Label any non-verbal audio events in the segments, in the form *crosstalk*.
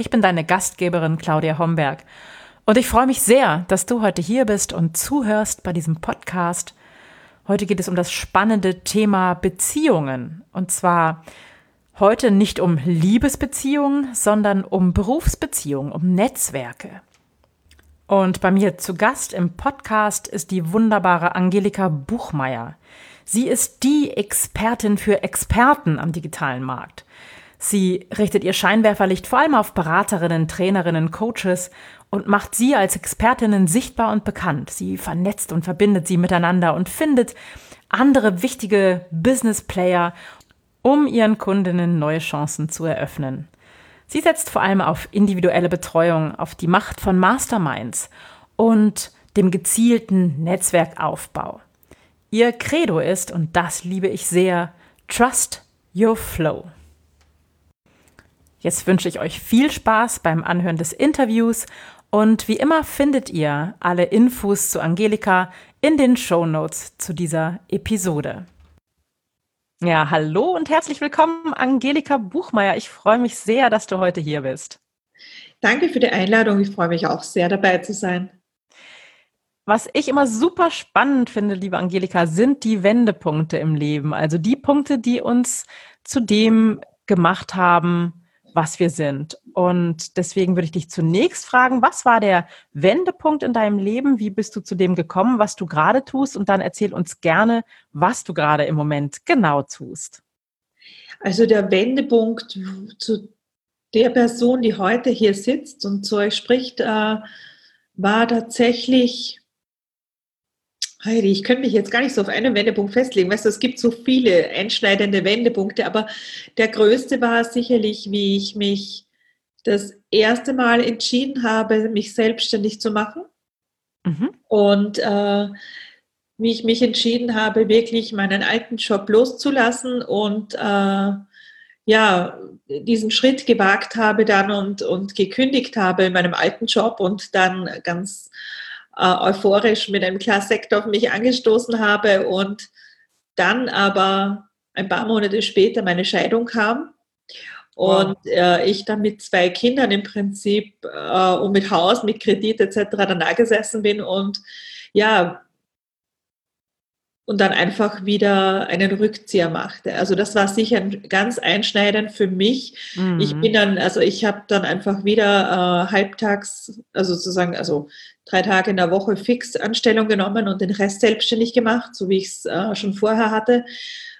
Ich bin deine Gastgeberin Claudia Homberg und ich freue mich sehr, dass du heute hier bist und zuhörst bei diesem Podcast. Heute geht es um das spannende Thema Beziehungen und zwar heute nicht um Liebesbeziehungen, sondern um Berufsbeziehungen, um Netzwerke. Und bei mir zu Gast im Podcast ist die wunderbare Angelika Buchmeier. Sie ist die Expertin für Experten am digitalen Markt. Sie richtet ihr Scheinwerferlicht vor allem auf Beraterinnen, Trainerinnen, Coaches und macht sie als Expertinnen sichtbar und bekannt. Sie vernetzt und verbindet sie miteinander und findet andere wichtige Business Player, um ihren Kundinnen neue Chancen zu eröffnen. Sie setzt vor allem auf individuelle Betreuung, auf die Macht von Masterminds und dem gezielten Netzwerkaufbau. Ihr Credo ist, und das liebe ich sehr, Trust Your Flow. Jetzt wünsche ich euch viel Spaß beim Anhören des Interviews und wie immer findet ihr alle Infos zu Angelika in den Show Notes zu dieser Episode. Ja, hallo und herzlich willkommen, Angelika Buchmeier. Ich freue mich sehr, dass du heute hier bist. Danke für die Einladung. Ich freue mich auch sehr, dabei zu sein. Was ich immer super spannend finde, liebe Angelika, sind die Wendepunkte im Leben. Also die Punkte, die uns zu dem gemacht haben, was wir sind. Und deswegen würde ich dich zunächst fragen, was war der Wendepunkt in deinem Leben? Wie bist du zu dem gekommen, was du gerade tust? Und dann erzähl uns gerne, was du gerade im Moment genau tust. Also der Wendepunkt zu der Person, die heute hier sitzt und zu euch spricht, äh, war tatsächlich Heidi, ich könnte mich jetzt gar nicht so auf einen Wendepunkt festlegen. Weißt du, es gibt so viele einschneidende Wendepunkte, aber der größte war sicherlich, wie ich mich das erste Mal entschieden habe, mich selbstständig zu machen. Mhm. Und äh, wie ich mich entschieden habe, wirklich meinen alten Job loszulassen und äh, ja, diesen Schritt gewagt habe dann und, und gekündigt habe in meinem alten Job und dann ganz äh, euphorisch mit einem Glas Sekt auf mich angestoßen habe und dann aber ein paar Monate später meine Scheidung kam und äh, ich dann mit zwei Kindern im Prinzip äh, und mit Haus, mit Kredit etc. danach gesessen bin und ja, und dann einfach wieder einen Rückzieher machte. Also das war sicher ganz einschneidend für mich. Mhm. Ich bin dann, also ich habe dann einfach wieder äh, halbtags, also sozusagen, also drei Tage in der Woche fix Anstellung genommen und den Rest selbstständig gemacht, so wie ich es äh, schon vorher hatte,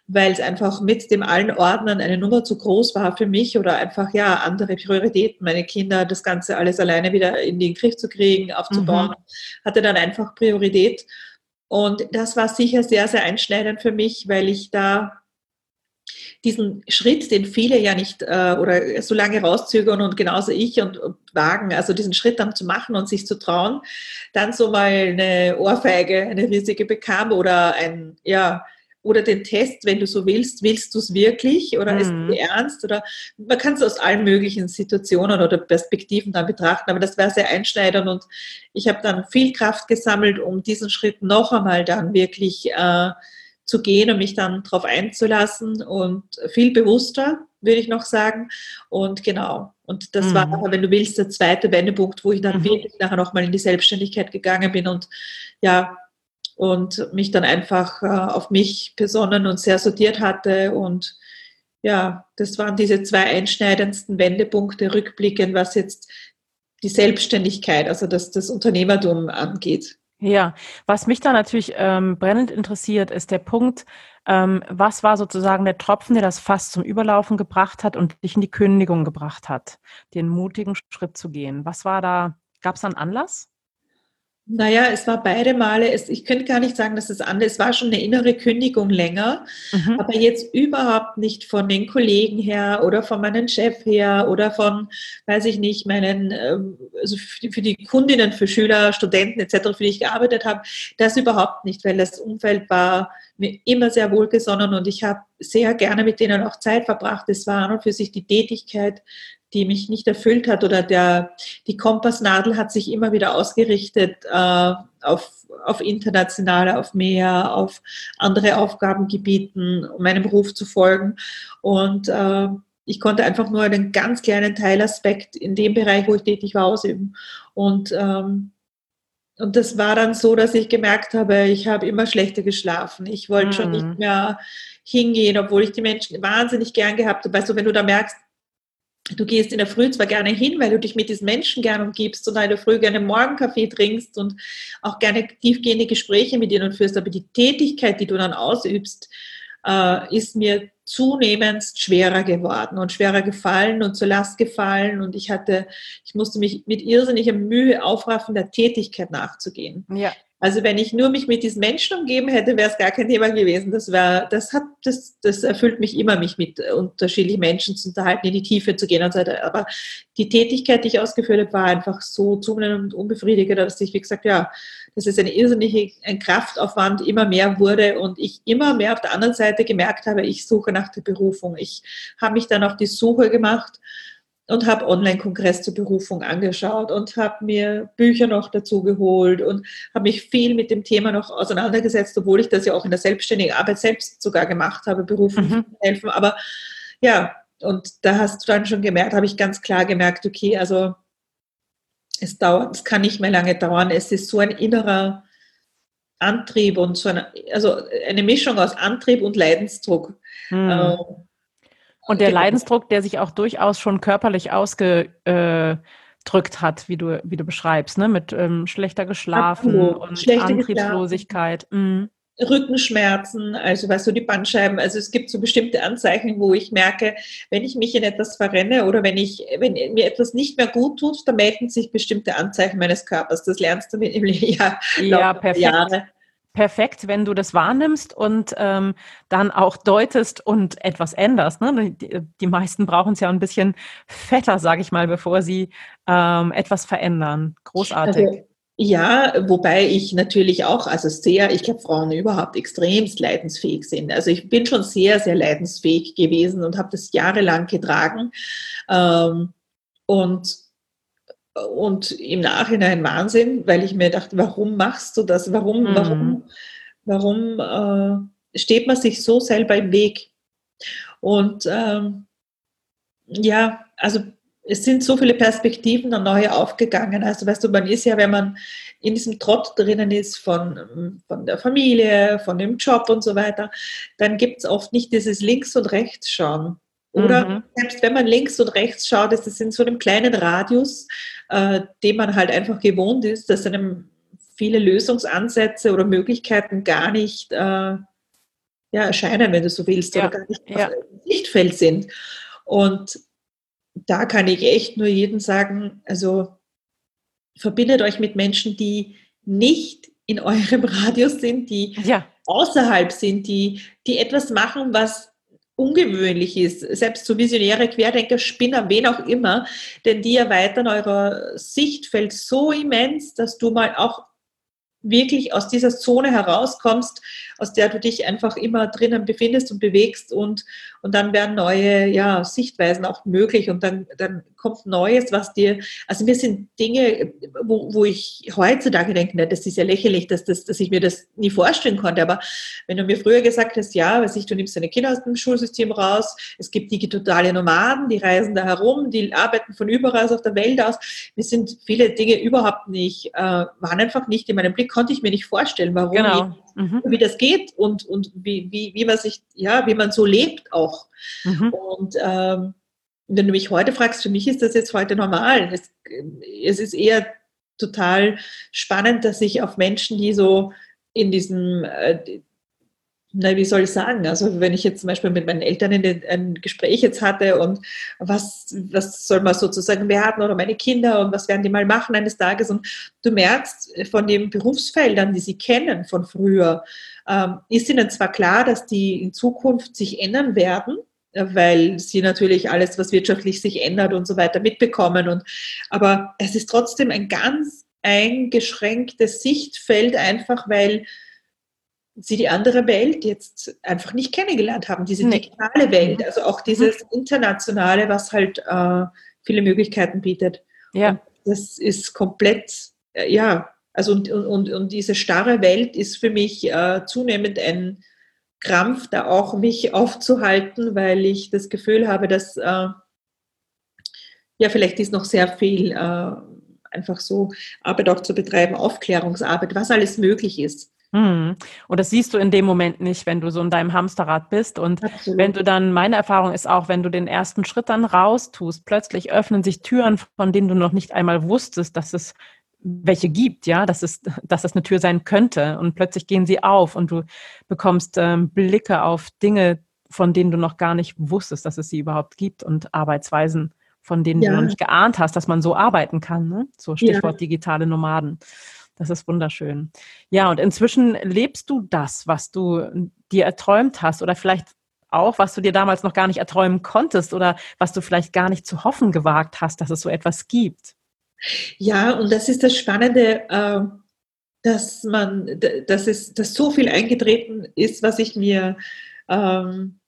weil es einfach mit dem allen Ordnern eine Nummer zu groß war für mich oder einfach ja andere Prioritäten, meine Kinder, das Ganze alles alleine wieder in den Griff zu kriegen, aufzubauen, mhm. hatte dann einfach Priorität. Und das war sicher sehr, sehr einschneidend für mich, weil ich da diesen Schritt, den viele ja nicht äh, oder so lange rauszögern und genauso ich und, und, wagen, also diesen Schritt dann zu machen und sich zu trauen, dann so mal eine Ohrfeige, eine riesige bekam oder ein, ja, oder den Test, wenn du so willst, willst du es wirklich oder mhm. ist es ernst? Oder man kann es aus allen möglichen Situationen oder Perspektiven dann betrachten, aber das war sehr einschneidend und ich habe dann viel Kraft gesammelt, um diesen Schritt noch einmal dann wirklich äh, zu gehen und mich dann darauf einzulassen und viel bewusster, würde ich noch sagen. Und genau, und das mhm. war, wenn du willst, der zweite Wendepunkt, wo ich dann mhm. wirklich nachher nochmal in die Selbstständigkeit gegangen bin und ja, und mich dann einfach äh, auf mich besonnen und sehr sortiert hatte. Und ja, das waren diese zwei einschneidendsten Wendepunkte rückblickend, was jetzt die Selbstständigkeit, also das, das Unternehmertum angeht. Ja, was mich da natürlich ähm, brennend interessiert, ist der Punkt, ähm, was war sozusagen der Tropfen, der das Fass zum Überlaufen gebracht hat und dich in die Kündigung gebracht hat, den mutigen Schritt zu gehen? Was war da, gab es da einen Anlass? Naja, es war beide Male, es, ich könnte gar nicht sagen, dass es anders, es war schon eine innere Kündigung länger, mhm. aber jetzt überhaupt nicht von den Kollegen her oder von meinem Chef her oder von, weiß ich nicht, meinen, ähm, also für die Kundinnen, für Schüler, Studenten etc., für die ich gearbeitet habe, das überhaupt nicht, weil das Umfeld war mir immer sehr wohlgesonnen und ich habe sehr gerne mit denen auch Zeit verbracht. Es war an und für sich die Tätigkeit, die mich nicht erfüllt hat oder der, die Kompassnadel hat sich immer wieder ausgerichtet äh, auf, auf internationale, auf mehr, auf andere Aufgabengebieten, um meinem Ruf zu folgen. Und äh, ich konnte einfach nur einen ganz kleinen Teilaspekt in dem Bereich, wo ich tätig war, ausüben. Und, ähm, und das war dann so, dass ich gemerkt habe, ich habe immer schlechter geschlafen. Ich wollte mhm. schon nicht mhm. mehr hingehen, obwohl ich die Menschen wahnsinnig gern gehabt habe. Also wenn du da merkst, du gehst in der Früh zwar gerne hin, weil du dich mit diesen Menschen gerne umgibst und in der Früh gerne Morgenkaffee trinkst und auch gerne tiefgehende Gespräche mit ihnen führst, aber die Tätigkeit, die du dann ausübst, äh, ist mir zunehmend schwerer geworden und schwerer gefallen und zur Last gefallen und ich hatte, ich musste mich mit irrsinniger Mühe aufraffen, der Tätigkeit nachzugehen. Ja. Also wenn ich nur mich mit diesen Menschen umgeben hätte, wäre es gar kein Thema gewesen. Das wäre, das hat, das, das erfüllt mich immer, mich mit unterschiedlichen Menschen zu unterhalten, in die Tiefe zu gehen und so weiter. Aber die Tätigkeit, die ich ausgeführt habe, war einfach so zunehmend unbefriedigend, dass ich, wie gesagt, ja, dass es eine irrsinnige, ein Kraftaufwand immer mehr wurde und ich immer mehr auf der anderen Seite gemerkt habe, ich suche nach der Berufung. Ich habe mich dann auf die Suche gemacht und habe Online-Kongress zur Berufung angeschaut und habe mir Bücher noch dazu geholt und habe mich viel mit dem Thema noch auseinandergesetzt, obwohl ich das ja auch in der selbstständigen Arbeit selbst sogar gemacht habe, Berufung mhm. helfen. Aber ja, und da hast du dann schon gemerkt, habe ich ganz klar gemerkt, okay, also es dauert, es kann nicht mehr lange dauern. Es ist so ein innerer Antrieb und so eine, also eine Mischung aus Antrieb und Leidensdruck. Mhm. Ähm, und der genau. Leidensdruck, der sich auch durchaus schon körperlich ausgedrückt hat, wie du, wie du beschreibst, ne? mit ähm, schlechter geschlafen Absolut. und Schlechte Antriebslosigkeit. Mhm. Rückenschmerzen, also weißt du, die Bandscheiben, also es gibt so bestimmte Anzeichen, wo ich merke, wenn ich mich in etwas verrenne oder wenn ich, wenn mir etwas nicht mehr gut tut, dann melden sich bestimmte Anzeichen meines Körpers. Das lernst du mit im Jahr, *laughs* ja, perfekt. Jahre perfekt, wenn du das wahrnimmst und ähm, dann auch deutest und etwas änderst. Ne? Die, die meisten brauchen es ja ein bisschen fetter, sage ich mal, bevor sie ähm, etwas verändern. Großartig. Also, ja, wobei ich natürlich auch, also sehr, ich glaube, Frauen überhaupt extremst leidensfähig sind. Also ich bin schon sehr, sehr leidensfähig gewesen und habe das jahrelang getragen. Ähm, und und im Nachhinein Wahnsinn, weil ich mir dachte, warum machst du das? Warum, mhm. warum, warum äh, steht man sich so selber im Weg? Und ähm, ja, also es sind so viele Perspektiven und neue aufgegangen. Also weißt du, man ist ja, wenn man in diesem Trott drinnen ist von, von der Familie, von dem Job und so weiter, dann gibt es oft nicht dieses Links- und Rechts-Schauen. Oder mhm. selbst wenn man links und rechts schaut, ist es in so einem kleinen Radius, äh, den man halt einfach gewohnt ist, dass einem viele Lösungsansätze oder Möglichkeiten gar nicht äh, ja, erscheinen, wenn du so willst, ja. oder gar nicht ja. im Sichtfeld sind. Und da kann ich echt nur jedem sagen, also verbindet euch mit Menschen, die nicht in eurem *laughs* Radius sind, die ja. außerhalb sind, die, die etwas machen, was ungewöhnlich ist, selbst so visionäre Querdenker, Spinner, wen auch immer, denn die erweitern euer Sichtfeld so immens, dass du mal auch wirklich aus dieser Zone herauskommst, aus der du dich einfach immer drinnen befindest und bewegst und, und dann werden neue ja, Sichtweisen auch möglich und dann, dann kommt Neues, was dir, also mir sind Dinge, wo, wo ich heutzutage denke, na, das ist ja lächerlich, dass, das, dass ich mir das nie vorstellen konnte, aber wenn du mir früher gesagt hast, ja, weiß ich, du nimmst deine Kinder aus dem Schulsystem raus, es gibt digitale Nomaden, die reisen da herum, die arbeiten von überall auf der Welt aus, mir sind viele Dinge überhaupt nicht, äh, waren einfach nicht in meinem Blick, konnte ich mir nicht vorstellen, warum, genau. Mhm. wie das geht und, und wie, wie, wie man sich, ja, wie man so lebt auch. Mhm. Und ähm, wenn du mich heute fragst, für mich ist das jetzt heute normal. Es, es ist eher total spannend, dass ich auf Menschen, die so in diesem, äh, na, wie soll ich sagen? Also wenn ich jetzt zum Beispiel mit meinen Eltern ein Gespräch jetzt hatte und was, was soll man sozusagen werden oder meine Kinder und was werden die mal machen eines Tages und du merkst von den Berufsfeldern, die sie kennen von früher, ähm, ist ihnen zwar klar, dass die in Zukunft sich ändern werden, weil sie natürlich alles, was wirtschaftlich sich ändert und so weiter mitbekommen und aber es ist trotzdem ein ganz eingeschränktes Sichtfeld einfach, weil sie die andere Welt jetzt einfach nicht kennengelernt haben, diese nee. digitale Welt, mhm. also auch dieses internationale, was halt äh, viele Möglichkeiten bietet. Ja. Und das ist komplett, äh, ja, also und, und, und diese starre Welt ist für mich äh, zunehmend ein Krampf, da auch mich *laughs* aufzuhalten, weil ich das Gefühl habe, dass äh, ja, vielleicht ist noch sehr viel äh, einfach so Arbeit auch zu betreiben, Aufklärungsarbeit, was alles möglich ist. Mhm. Und das siehst du in dem Moment nicht, wenn du so in deinem Hamsterrad bist. Und Absolut. wenn du dann, meine Erfahrung ist auch, wenn du den ersten Schritt dann raustust, plötzlich öffnen sich Türen, von denen du noch nicht einmal wusstest, dass es welche gibt, ja, dass es, dass das eine Tür sein könnte. Und plötzlich gehen sie auf und du bekommst ähm, Blicke auf Dinge, von denen du noch gar nicht wusstest, dass es sie überhaupt gibt und Arbeitsweisen, von denen ja. du noch nicht geahnt hast, dass man so arbeiten kann. Ne? So Stichwort ja. digitale Nomaden. Das ist wunderschön. Ja, und inzwischen lebst du das, was du dir erträumt hast oder vielleicht auch, was du dir damals noch gar nicht erträumen konntest oder was du vielleicht gar nicht zu hoffen gewagt hast, dass es so etwas gibt. Ja, und das ist das Spannende, äh, dass man, dass es, dass so viel eingetreten ist, was ich mir ähm,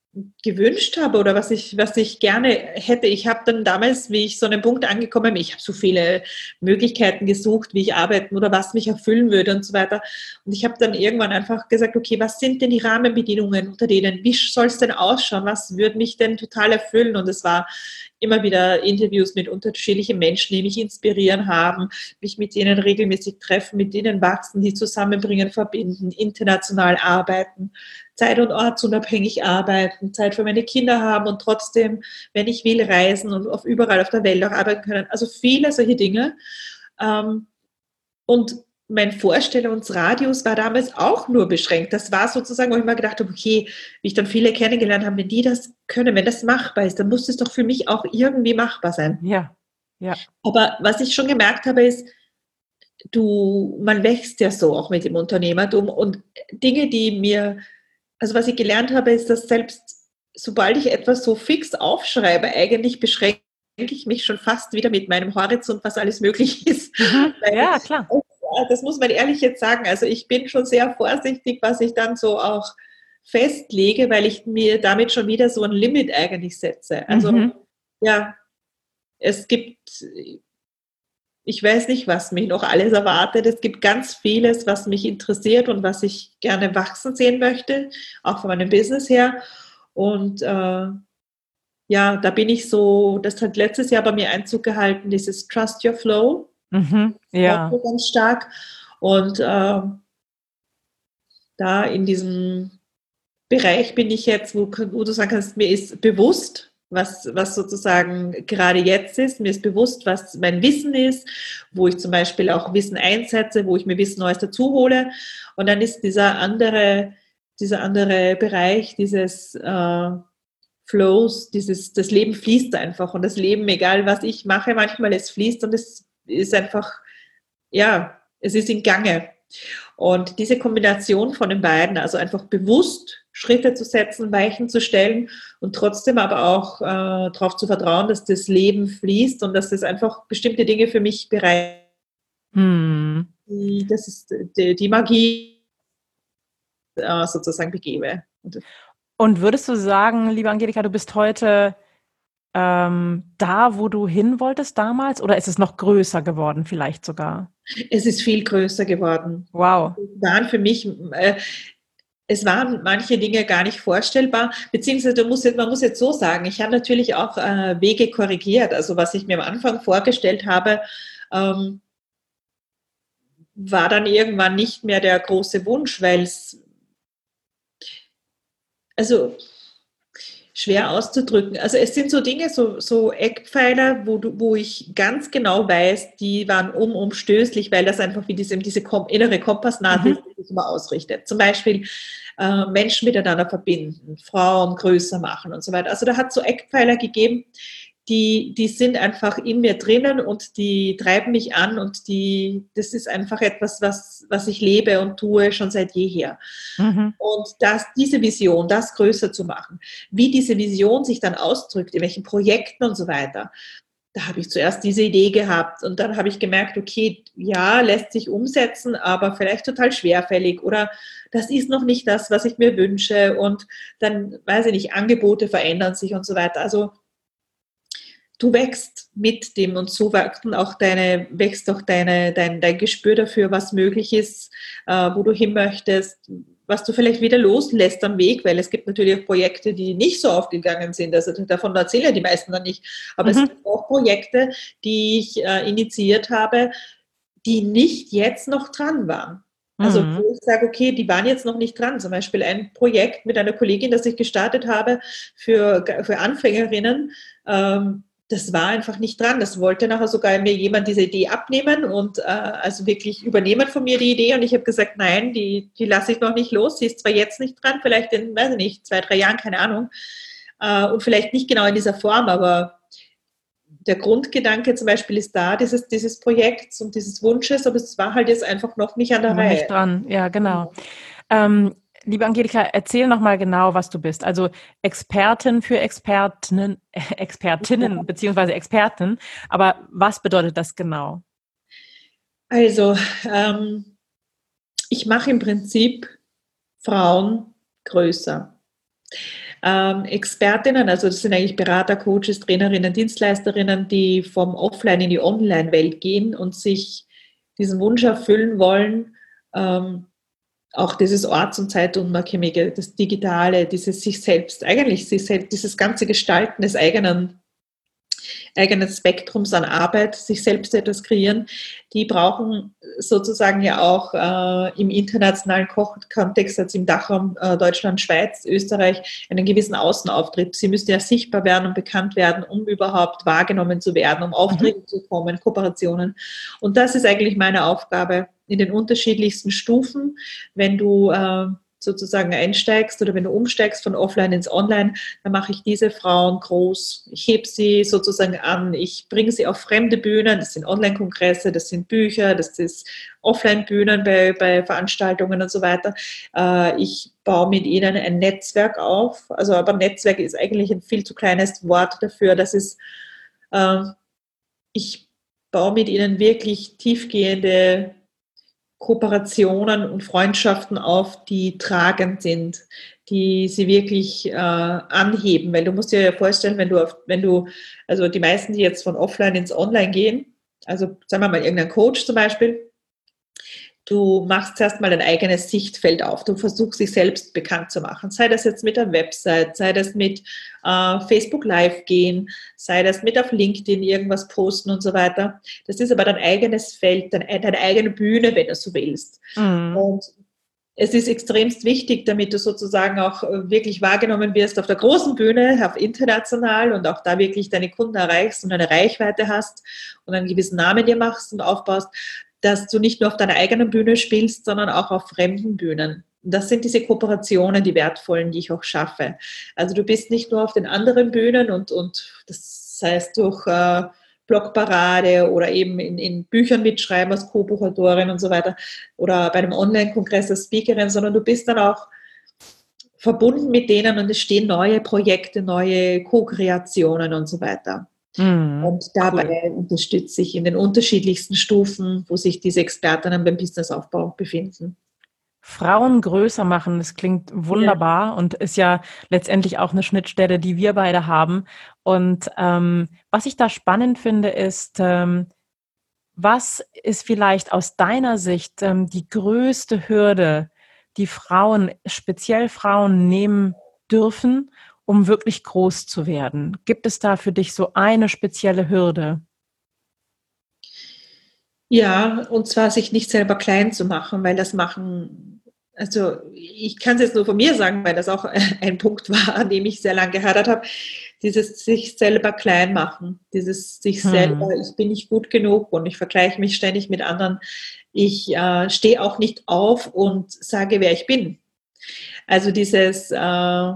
gewünscht habe oder was ich, was ich gerne hätte. Ich habe dann damals, wie ich so einen Punkt angekommen bin, ich habe so viele Möglichkeiten gesucht, wie ich arbeiten oder was mich erfüllen würde und so weiter. Und ich habe dann irgendwann einfach gesagt, okay, was sind denn die Rahmenbedingungen unter denen? Wie soll es denn ausschauen? Was würde mich denn total erfüllen? Und es war immer wieder Interviews mit unterschiedlichen Menschen, die mich inspirieren haben, mich mit denen regelmäßig treffen, mit denen wachsen, die zusammenbringen, verbinden, international arbeiten, zeit- und ortsunabhängig arbeiten, Zeit für meine Kinder haben und trotzdem, wenn ich will, reisen und auf überall auf der Welt auch arbeiten können. Also viele solche Dinge. Ähm, und mein Vorstellungsradius war damals auch nur beschränkt. Das war sozusagen, wo ich mir gedacht habe, okay, wie ich dann viele kennengelernt habe, wenn die das können, wenn das machbar ist, dann muss es doch für mich auch irgendwie machbar sein. Ja, ja. Aber was ich schon gemerkt habe, ist, du, man wächst ja so auch mit dem Unternehmertum und Dinge, die mir, also was ich gelernt habe, ist, dass selbst sobald ich etwas so fix aufschreibe, eigentlich beschränke ich mich schon fast wieder mit meinem Horizont, was alles möglich *laughs* ist. Mhm. Ja, klar das muss man ehrlich jetzt sagen. Also ich bin schon sehr vorsichtig, was ich dann so auch festlege, weil ich mir damit schon wieder so ein Limit eigentlich setze. Also mhm. ja, es gibt, ich weiß nicht, was mich noch alles erwartet. Es gibt ganz vieles, was mich interessiert und was ich gerne wachsen sehen möchte, auch von meinem Business her. Und äh, ja, da bin ich so, das hat letztes Jahr bei mir Einzug gehalten, dieses Trust Your Flow. Mhm, ja. Ganz stark. Und äh, da in diesem Bereich bin ich jetzt, wo, wo du sagen kannst, mir ist bewusst, was, was sozusagen gerade jetzt ist. Mir ist bewusst, was mein Wissen ist, wo ich zum Beispiel auch Wissen einsetze, wo ich mir Wissen Neues dazu hole. Und dann ist dieser andere, dieser andere Bereich, dieses äh, Flows, dieses, das Leben fließt einfach. Und das Leben, egal was ich mache, manchmal es fließt und es ist einfach, ja, es ist in Gange. Und diese Kombination von den beiden, also einfach bewusst Schritte zu setzen, Weichen zu stellen und trotzdem aber auch äh, darauf zu vertrauen, dass das Leben fließt und dass das einfach bestimmte Dinge für mich bereit. Hm. Das ist die, die Magie äh, sozusagen begebe. Und würdest du sagen, liebe Angelika, du bist heute ähm, da, wo du hin wolltest damals? Oder ist es noch größer geworden, vielleicht sogar? Es ist viel größer geworden. Wow. waren für mich, äh, es waren manche Dinge gar nicht vorstellbar, beziehungsweise muss man muss jetzt so sagen, ich habe natürlich auch äh, Wege korrigiert. Also was ich mir am Anfang vorgestellt habe, ähm, war dann irgendwann nicht mehr der große Wunsch, weil es, also schwer auszudrücken. Also es sind so Dinge, so, so Eckpfeiler, wo, du, wo ich ganz genau weiß, die waren unumstößlich, weil das einfach wie diese, diese kom innere Kompassnadel mhm. sich immer ausrichtet. Zum Beispiel äh, Menschen miteinander verbinden, Frauen größer machen und so weiter. Also da hat es so Eckpfeiler gegeben, die, die sind einfach in mir drinnen und die treiben mich an und die, das ist einfach etwas, was, was ich lebe und tue schon seit jeher. Mhm. Und das, diese Vision, das größer zu machen, wie diese Vision sich dann ausdrückt, in welchen Projekten und so weiter, da habe ich zuerst diese Idee gehabt und dann habe ich gemerkt, okay, ja, lässt sich umsetzen, aber vielleicht total schwerfällig oder das ist noch nicht das, was ich mir wünsche und dann, weiß ich nicht, Angebote verändern sich und so weiter. Also du wächst mit dem und so wächst auch deine, wächst auch deine, dein, dein Gespür dafür, was möglich ist, äh, wo du hin möchtest, was du vielleicht wieder loslässt am Weg, weil es gibt natürlich auch Projekte, die nicht so aufgegangen sind. Also davon erzählen die meisten dann nicht. Aber mhm. es gibt auch Projekte, die ich äh, initiiert habe, die nicht jetzt noch dran waren. Also mhm. wo ich sage, okay, die waren jetzt noch nicht dran. Zum Beispiel ein Projekt mit einer Kollegin, das ich gestartet habe für, für Anfängerinnen. Ähm, das war einfach nicht dran. Das wollte nachher sogar mir jemand diese Idee abnehmen und äh, also wirklich übernehmen von mir die Idee. Und ich habe gesagt, nein, die, die lasse ich noch nicht los. Sie ist zwar jetzt nicht dran, vielleicht in, weiß ich nicht, zwei, drei Jahren, keine Ahnung. Äh, und vielleicht nicht genau in dieser Form, aber der Grundgedanke zum Beispiel ist da, dieses, dieses Projekts und dieses Wunsches, aber es war halt jetzt einfach noch nicht an der noch Reihe. Nicht dran, ja, genau. Ähm, Liebe Angelika, erzähl nochmal genau, was du bist. Also Expertin für *laughs* Expertinnen, Expertinnen beziehungsweise Experten. Aber was bedeutet das genau? Also ähm, ich mache im Prinzip Frauen größer. Ähm, Expertinnen, also das sind eigentlich Berater, Coaches, Trainerinnen, Dienstleisterinnen, die vom Offline in die Online-Welt gehen und sich diesen Wunsch erfüllen wollen, ähm, auch dieses Orts- und Zeitunabhängige, das Digitale, dieses sich selbst, eigentlich sich selbst, dieses ganze Gestalten des eigenen, eigenen Spektrums an Arbeit, sich selbst etwas kreieren, die brauchen sozusagen ja auch äh, im internationalen Kontext, also im Dachraum äh, Deutschland, Schweiz, Österreich, einen gewissen Außenauftritt. Sie müssen ja sichtbar werden und bekannt werden, um überhaupt wahrgenommen zu werden, um Aufträge mhm. zu kommen, Kooperationen. Und das ist eigentlich meine Aufgabe in den unterschiedlichsten Stufen. Wenn du äh, sozusagen einsteigst oder wenn du umsteigst von offline ins online, dann mache ich diese Frauen groß. Ich hebe sie sozusagen an. Ich bringe sie auf fremde Bühnen. Das sind Online-Kongresse, das sind Bücher, das ist Offline-Bühnen bei, bei Veranstaltungen und so weiter. Äh, ich baue mit ihnen ein Netzwerk auf. Also, aber Netzwerk ist eigentlich ein viel zu kleines Wort dafür. Das ist, äh, ich baue mit ihnen wirklich tiefgehende Kooperationen und Freundschaften auf, die tragend sind, die sie wirklich äh, anheben. Weil du musst dir ja vorstellen, wenn du, auf, wenn du, also die meisten, die jetzt von offline ins Online gehen, also sagen wir mal irgendein Coach zum Beispiel, Du machst zuerst mal dein eigenes Sichtfeld auf. Du versuchst dich selbst bekannt zu machen. Sei das jetzt mit der Website, sei das mit äh, Facebook Live gehen, sei das mit auf LinkedIn irgendwas posten und so weiter. Das ist aber dein eigenes Feld, deine, deine eigene Bühne, wenn du so willst. Mhm. Und es ist extremst wichtig, damit du sozusagen auch äh, wirklich wahrgenommen wirst auf der großen Bühne, auf international und auch da wirklich deine Kunden erreichst und eine Reichweite hast und einen gewissen Namen dir machst und aufbaust, dass du nicht nur auf deiner eigenen Bühne spielst, sondern auch auf fremden Bühnen. Das sind diese Kooperationen, die wertvollen, die ich auch schaffe. Also du bist nicht nur auf den anderen Bühnen und, und das heißt durch äh, Blogparade oder eben in, in Büchern mitschreiben als Co-Buchautorin und so weiter oder bei einem Online-Kongress als Speakerin, sondern du bist dann auch verbunden mit denen und es stehen neue Projekte, neue Co-Kreationen und so weiter. Mhm, und dabei cool. unterstütze ich in den unterschiedlichsten Stufen, wo sich diese Expertinnen beim Businessaufbau befinden. Frauen größer machen, das klingt wunderbar ja. und ist ja letztendlich auch eine Schnittstelle, die wir beide haben. Und ähm, was ich da spannend finde, ist, ähm, was ist vielleicht aus deiner Sicht ähm, die größte Hürde, die Frauen, speziell Frauen nehmen dürfen, um wirklich groß zu werden? Gibt es da für dich so eine spezielle Hürde? Ja, und zwar sich nicht selber klein zu machen, weil das machen also ich kann es jetzt nur von mir sagen, weil das auch *laughs* ein Punkt war, an dem ich sehr lange gehadert habe, dieses sich selber klein machen, dieses sich hm. selber, ich bin nicht gut genug und ich vergleiche mich ständig mit anderen. Ich äh, stehe auch nicht auf und sage, wer ich bin. Also dieses, äh,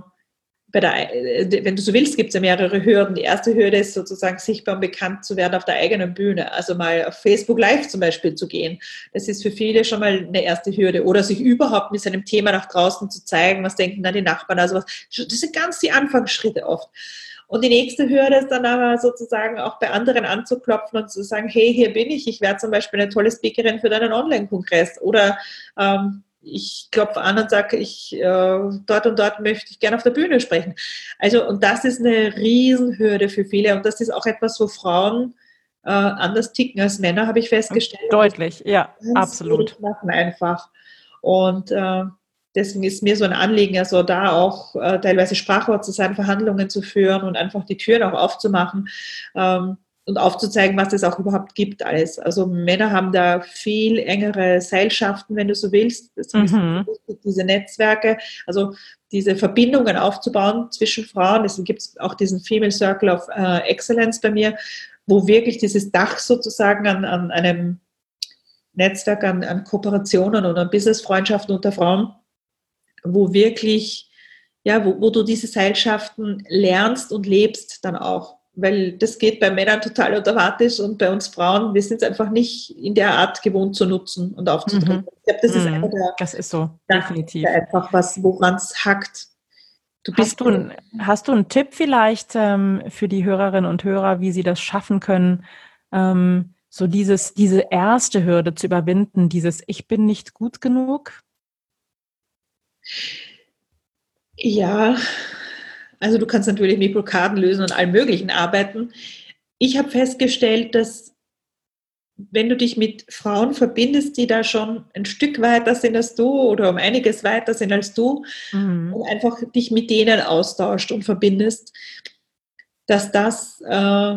der, äh, wenn du so willst, gibt es ja mehrere Hürden. Die erste Hürde ist sozusagen sichtbar und bekannt zu werden auf der eigenen Bühne. Also mal auf Facebook Live zum Beispiel zu gehen. Das ist für viele schon mal eine erste Hürde. Oder sich überhaupt mit seinem Thema nach draußen zu zeigen. Was denken dann die Nachbarn? Also was, das sind ganz die Anfangsschritte oft. Und die nächste Hürde ist dann aber sozusagen auch bei anderen anzuklopfen und zu sagen, hey, hier bin ich, ich wäre zum Beispiel eine tolle Speakerin für deinen Online-Kongress oder ähm, ich klopfe an und sage, ich äh, dort und dort möchte ich gerne auf der Bühne sprechen. Also und das ist eine Riesenhürde für viele und das ist auch etwas, wo Frauen äh, anders ticken als Männer, habe ich festgestellt. Deutlich, ja, absolut. Machen einfach und äh, deswegen ist mir so ein Anliegen, also da auch äh, teilweise Sprachwort zu sein, Verhandlungen zu führen und einfach die Türen auch aufzumachen ähm, und aufzuzeigen, was es auch überhaupt gibt alles. Also Männer haben da viel engere Seilschaften, wenn du so willst. Das mhm. diese Netzwerke, also diese Verbindungen aufzubauen zwischen Frauen. Deswegen gibt es auch diesen Female Circle of äh, Excellence bei mir, wo wirklich dieses Dach sozusagen an, an einem Netzwerk an, an Kooperationen und an Businessfreundschaften unter Frauen wo wirklich, ja, wo, wo du diese Seilschaften lernst und lebst dann auch. Weil das geht bei Männern total automatisch und bei uns Frauen, wir sind es einfach nicht in der Art gewohnt zu nutzen und aufzudrücken. Mhm. Ich glaube, das ist mhm. einer der, das ist so, definitiv. einfach was, woran es hackt. Du hast, du, hast du einen Tipp vielleicht ähm, für die Hörerinnen und Hörer, wie sie das schaffen können, ähm, so dieses, diese erste Hürde zu überwinden, dieses Ich bin nicht gut genug? Ja, also du kannst natürlich mit Blockaden lösen und allem Möglichen arbeiten. Ich habe festgestellt, dass wenn du dich mit Frauen verbindest, die da schon ein Stück weiter sind als du oder um einiges weiter sind als du mhm. und einfach dich mit denen austauscht und verbindest, dass das äh,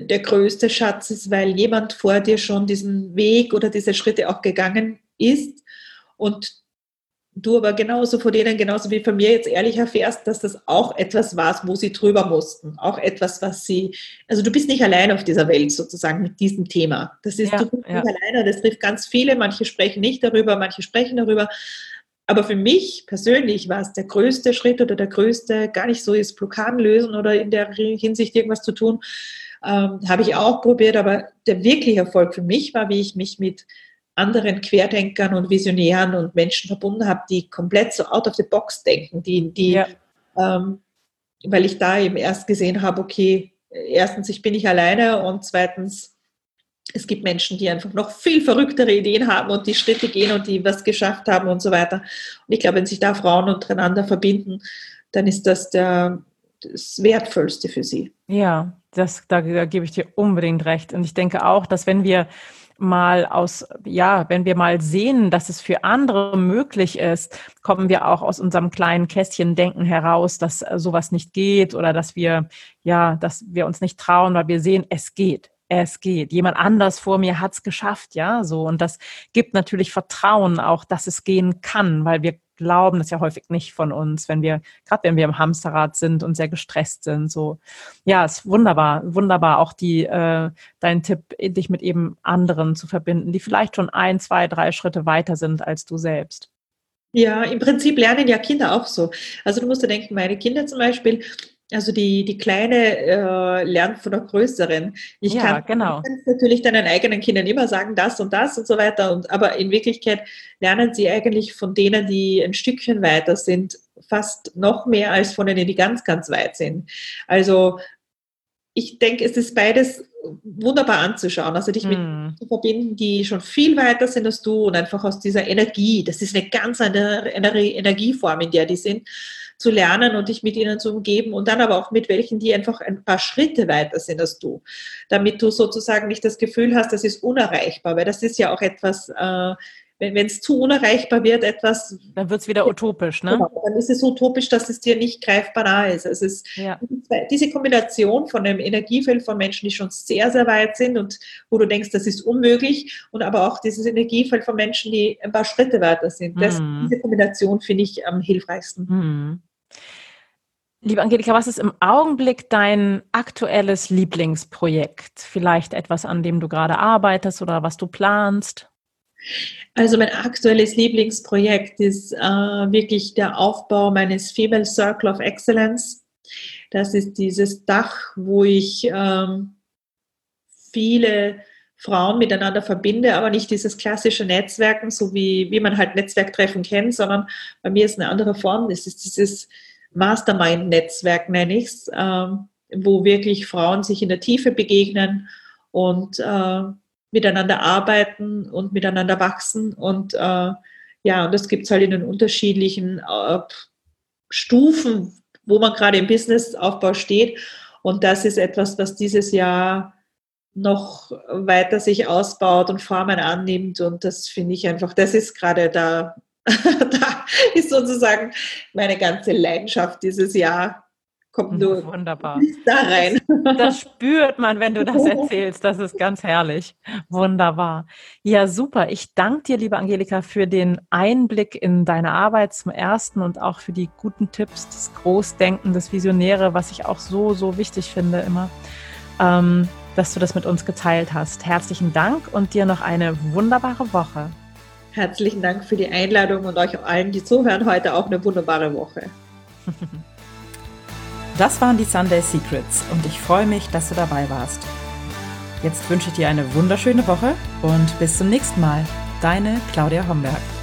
der größte Schatz ist, weil jemand vor dir schon diesen Weg oder diese Schritte auch gegangen ist und du aber genauso von denen, genauso wie von mir jetzt ehrlich erfährst, dass das auch etwas war, wo sie drüber mussten. Auch etwas, was sie, also du bist nicht allein auf dieser Welt sozusagen mit diesem Thema. Das ist, ja, du bist ja. nicht alleine, das trifft ganz viele, manche sprechen nicht darüber, manche sprechen darüber. Aber für mich persönlich war es der größte Schritt oder der größte, gar nicht so ist Blockaden lösen oder in der Hinsicht irgendwas zu tun, ähm, habe ich auch probiert, aber der wirkliche Erfolg für mich war, wie ich mich mit anderen Querdenkern und Visionären und Menschen verbunden habe, die komplett so out of the box denken, die, die ja. ähm, weil ich da eben erst gesehen habe, okay, erstens, ich bin nicht alleine und zweitens, es gibt Menschen, die einfach noch viel verrücktere Ideen haben und die Schritte gehen und die was geschafft haben und so weiter. Und ich glaube, wenn sich da Frauen untereinander verbinden, dann ist das der, das Wertvollste für sie. Ja, das, da, da gebe ich dir unbedingt recht. Und ich denke auch, dass wenn wir mal aus, ja, wenn wir mal sehen, dass es für andere möglich ist, kommen wir auch aus unserem kleinen Kästchen Denken heraus, dass äh, sowas nicht geht oder dass wir, ja, dass wir uns nicht trauen, weil wir sehen, es geht es geht. Jemand anders vor mir hat es geschafft, ja, so. Und das gibt natürlich Vertrauen auch, dass es gehen kann, weil wir glauben das ja häufig nicht von uns, wenn wir, gerade wenn wir im Hamsterrad sind und sehr gestresst sind. So, ja, ist wunderbar, wunderbar auch die, äh, dein Tipp, dich mit eben anderen zu verbinden, die vielleicht schon ein, zwei, drei Schritte weiter sind als du selbst. Ja, im Prinzip lernen ja Kinder auch so. Also du musst dir denken, meine Kinder zum Beispiel, also die, die Kleine äh, lernt von der Größeren. Ich ja, kann genau. natürlich deinen eigenen Kindern immer sagen, das und das und so weiter. Und, aber in Wirklichkeit lernen sie eigentlich von denen, die ein Stückchen weiter sind, fast noch mehr als von denen, die ganz, ganz weit sind. Also ich denke, es ist beides wunderbar anzuschauen. Also dich mit mm. zu verbinden, die schon viel weiter sind als du und einfach aus dieser Energie, das ist eine ganz andere Energieform, in der die sind zu lernen und dich mit ihnen zu umgeben und dann aber auch mit welchen, die einfach ein paar Schritte weiter sind als du, damit du sozusagen nicht das Gefühl hast, das ist unerreichbar, weil das ist ja auch etwas, äh, wenn es zu unerreichbar wird, etwas. Dann wird es wieder utopisch, ne? Genau, dann ist es utopisch, dass es dir nicht greifbar nahe ist. Also es ist ja. diese Kombination von einem Energiefeld von Menschen, die schon sehr, sehr weit sind und wo du denkst, das ist unmöglich, und aber auch dieses Energiefeld von Menschen, die ein paar Schritte weiter sind. Das, mhm. Diese Kombination finde ich am hilfreichsten. Mhm. Liebe Angelika, was ist im Augenblick dein aktuelles Lieblingsprojekt? Vielleicht etwas, an dem du gerade arbeitest oder was du planst? Also mein aktuelles Lieblingsprojekt ist äh, wirklich der Aufbau meines Female Circle of Excellence. Das ist dieses Dach, wo ich ähm, viele Frauen miteinander verbinde, aber nicht dieses klassische Netzwerken, so wie, wie man halt Netzwerktreffen kennt, sondern bei mir ist eine andere Form. Es ist dieses Mastermind-Netzwerk, nenne ich es, ähm, wo wirklich Frauen sich in der Tiefe begegnen und äh, miteinander arbeiten und miteinander wachsen. Und äh, ja, und das gibt es halt in den unterschiedlichen äh, Stufen, wo man gerade im Businessaufbau steht. Und das ist etwas, was dieses Jahr noch weiter sich ausbaut und Formen annimmt. Und das finde ich einfach, das ist gerade da *laughs* da *laughs* ist sozusagen meine ganze Leidenschaft dieses Jahr kommt nur Wunderbar. da rein. Das, das, spürt man, wenn du das *laughs* erzählst. Das ist ganz herrlich. Wunderbar. Ja, super. Ich danke dir, liebe Angelika, für den Einblick in deine Arbeit zum ersten und auch für die guten Tipps, das Großdenken, das Visionäre, was ich auch so, so wichtig finde immer, ähm, dass du das mit uns geteilt hast. Herzlichen Dank und dir noch eine wunderbare Woche. Herzlichen Dank für die Einladung und euch allen, die zuhören, heute auch eine wunderbare Woche. *laughs* Das waren die Sunday Secrets und ich freue mich, dass du dabei warst. Jetzt wünsche ich dir eine wunderschöne Woche und bis zum nächsten Mal. Deine Claudia Homberg.